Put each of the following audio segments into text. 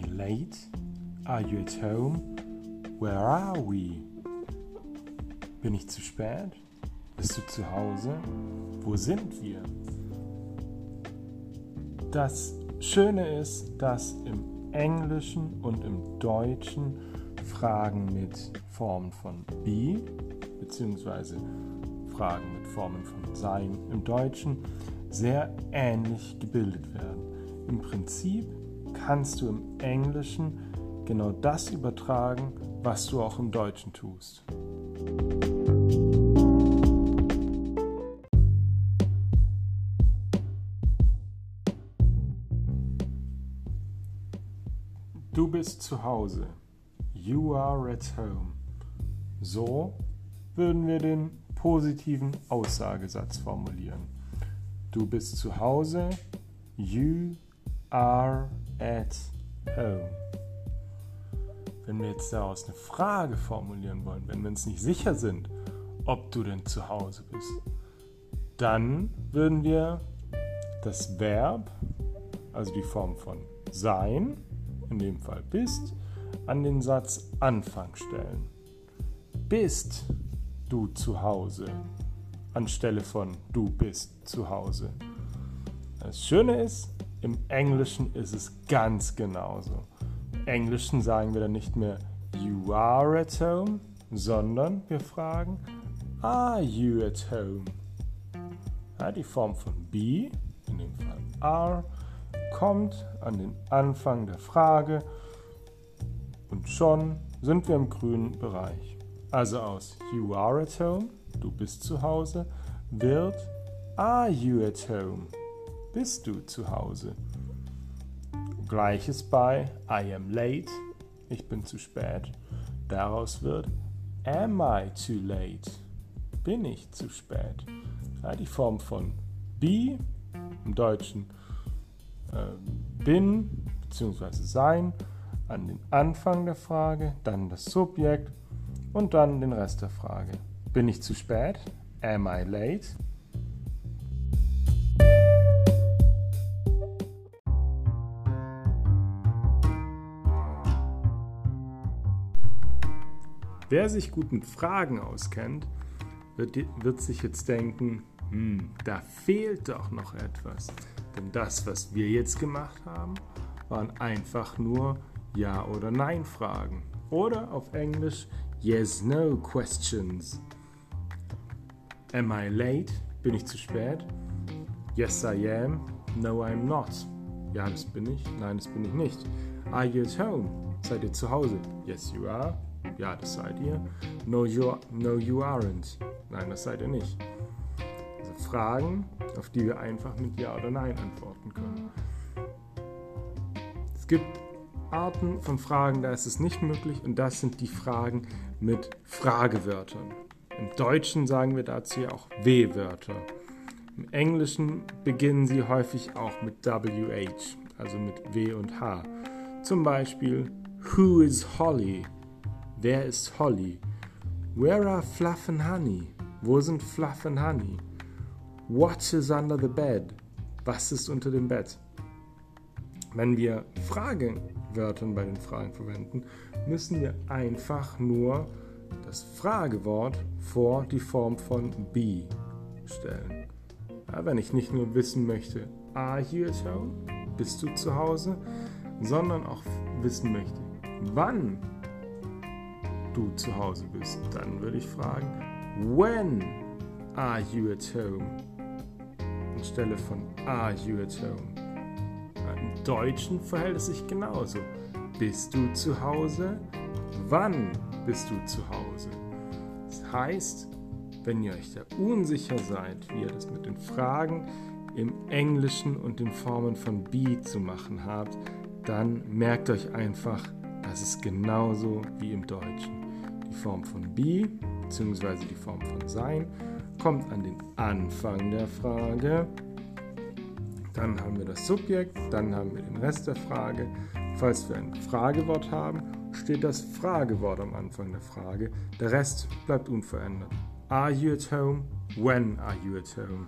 I late? Are you at home? Where are we? Bin ich zu spät? Bist du zu Hause? Wo sind wir? Das Schöne ist, dass im Englischen und im Deutschen Fragen mit Formen von be bzw. Fragen mit Formen von sein im Deutschen sehr ähnlich gebildet werden. Im Prinzip kannst du im Englischen genau das übertragen, was du auch im Deutschen tust. Du bist zu Hause. You are at home. So würden wir den positiven Aussagesatz formulieren. Du bist zu Hause. You are at home. Wenn wir jetzt daraus eine Frage formulieren wollen, wenn wir uns nicht sicher sind, ob du denn zu Hause bist, dann würden wir das Verb, also die Form von sein, in dem Fall bist, an den Satz Anfang stellen. Bist du zu Hause anstelle von du bist zu Hause. Das Schöne ist, im Englischen ist es ganz genauso. Im Englischen sagen wir dann nicht mehr You are at home, sondern wir fragen Are you at home? Ja, die Form von be, in dem Fall are, kommt an den Anfang der Frage und schon sind wir im grünen Bereich. Also aus You are at home, du bist zu Hause, wird Are you at home? Bist du zu Hause? Gleiches bei I am late, ich bin zu spät. Daraus wird Am I too late? Bin ich zu spät? Ja, die Form von be, im Deutschen äh, bin bzw. sein, an den Anfang der Frage, dann das Subjekt und dann den Rest der Frage. Bin ich zu spät? Am I late? Wer sich gut mit Fragen auskennt, wird, wird sich jetzt denken, hm, da fehlt doch noch etwas. Denn das, was wir jetzt gemacht haben, waren einfach nur Ja- oder Nein-Fragen. Oder auf Englisch Yes-No Questions. Am I late? Bin ich zu spät? Yes, I am. No, I'm not. Ja, das bin ich. Nein, das bin ich nicht. Are you at home? Seid ihr zu Hause? Yes, you are. Ja, das seid ihr. No, no, you aren't. Nein, das seid ihr nicht. Also Fragen, auf die wir einfach mit Ja oder Nein antworten können. Es gibt Arten von Fragen, da ist es nicht möglich und das sind die Fragen mit Fragewörtern. Im Deutschen sagen wir dazu ja auch W-Wörter. Im Englischen beginnen sie häufig auch mit WH, also mit W und H. Zum Beispiel Who is Holly? Wer ist Holly? Where are Fluff and Honey? Wo sind Fluff and Honey? What is under the bed? Was ist unter dem Bett? Wenn wir Fragewörter bei den Fragen verwenden, müssen wir einfach nur das Fragewort vor die Form von be stellen. Ja, wenn ich nicht nur wissen möchte, are you at home? Bist du zu Hause? Sondern auch wissen möchte, wann du zu Hause bist, dann würde ich fragen, when are you at home? Anstelle von are you at home? Im Deutschen verhält es sich genauso. Bist du zu Hause? Wann bist du zu Hause? Das heißt, wenn ihr euch da unsicher seid, wie ihr das mit den Fragen im Englischen und den Formen von be zu machen habt, dann merkt euch einfach, das ist genauso wie im Deutschen. Die Form von be bzw. die Form von sein kommt an den Anfang der Frage. Dann haben wir das Subjekt, dann haben wir den Rest der Frage. Falls wir ein Fragewort haben, steht das Fragewort am Anfang der Frage. Der Rest bleibt unverändert. Are you at home? When are you at home?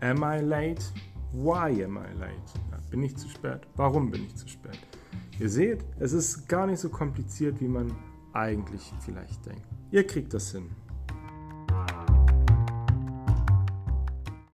Am I late? Why am I late? Ja, bin ich zu spät? Warum bin ich zu spät? Ihr seht, es ist gar nicht so kompliziert, wie man eigentlich vielleicht denkt. Ihr kriegt das hin.